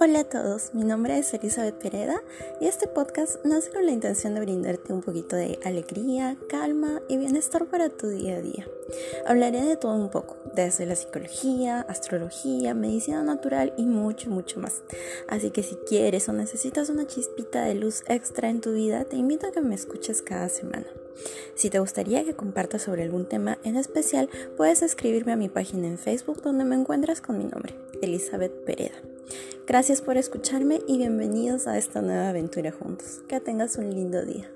Hola a todos, mi nombre es Elizabeth Pereda y este podcast nace con la intención de brindarte un poquito de alegría, calma y bienestar para tu día a día. Hablaré de todo un poco, desde la psicología, astrología, medicina natural y mucho, mucho más. Así que si quieres o necesitas una chispita de luz extra en tu vida, te invito a que me escuches cada semana. Si te gustaría que comparta sobre algún tema en especial, puedes escribirme a mi página en Facebook donde me encuentras con mi nombre, Elizabeth Pereda. Gracias por escucharme y bienvenidos a esta nueva aventura juntos. Que tengas un lindo día.